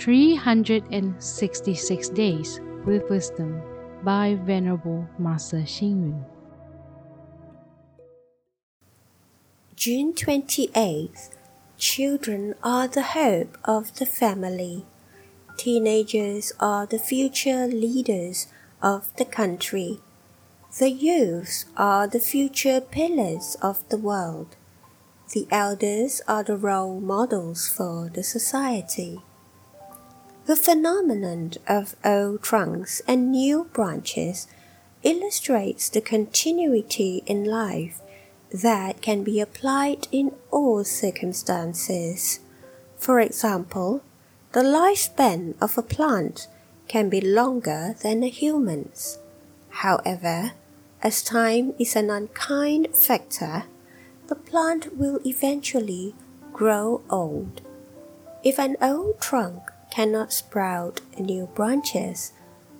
366 Days with Wisdom by Venerable Master Xing Yun. June 28th. Children are the hope of the family. Teenagers are the future leaders of the country. The youths are the future pillars of the world. The elders are the role models for the society. The phenomenon of old trunks and new branches illustrates the continuity in life that can be applied in all circumstances. For example, the lifespan of a plant can be longer than a human's. However, as time is an unkind factor, the plant will eventually grow old. If an old trunk cannot sprout new branches,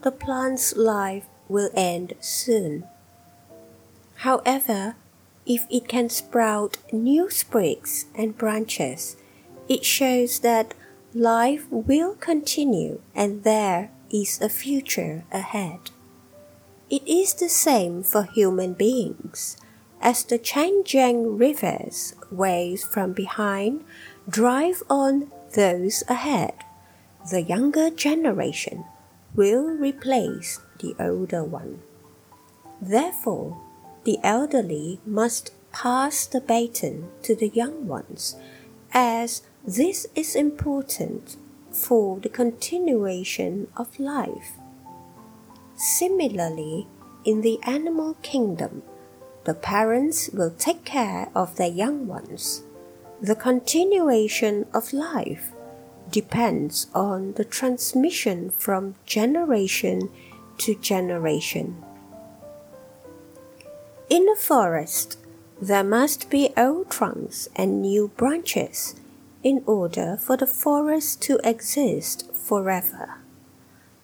the plant's life will end soon. However, if it can sprout new sprigs and branches, it shows that life will continue and there is a future ahead. It is the same for human beings. As the Changjiang river's waves from behind drive on those ahead, the younger generation will replace the older one. Therefore, the elderly must pass the baton to the young ones, as this is important for the continuation of life. Similarly, in the animal kingdom, the parents will take care of their young ones. The continuation of life depends on the transmission from generation to generation. In a forest, there must be old trunks and new branches in order for the forest to exist forever.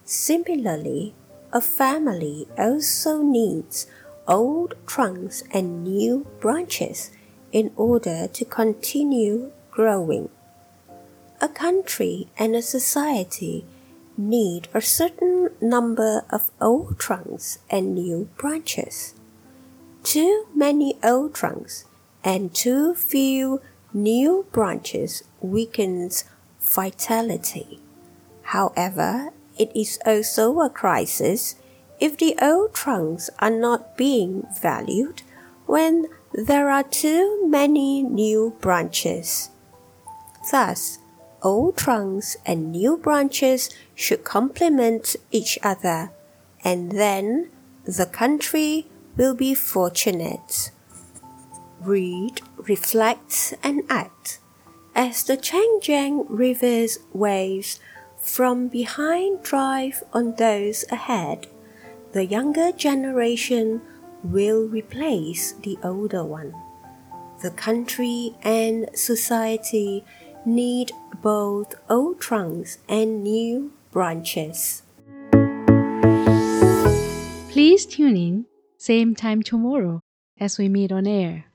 Similarly, a family also needs old trunks and new branches in order to continue growing. A country and a society need a certain number of old trunks and new branches too many old trunks and too few new branches weakens vitality. However, it is also a crisis if the old trunks are not being valued when there are too many new branches. Thus, old trunks and new branches should complement each other, and then the country will be fortunate. Read, reflect, and act. As the Changjiang River's waves from behind drive on those ahead, the younger generation will replace the older one. The country and society need both old trunks and new branches. Please tune in same time tomorrow as we meet on air.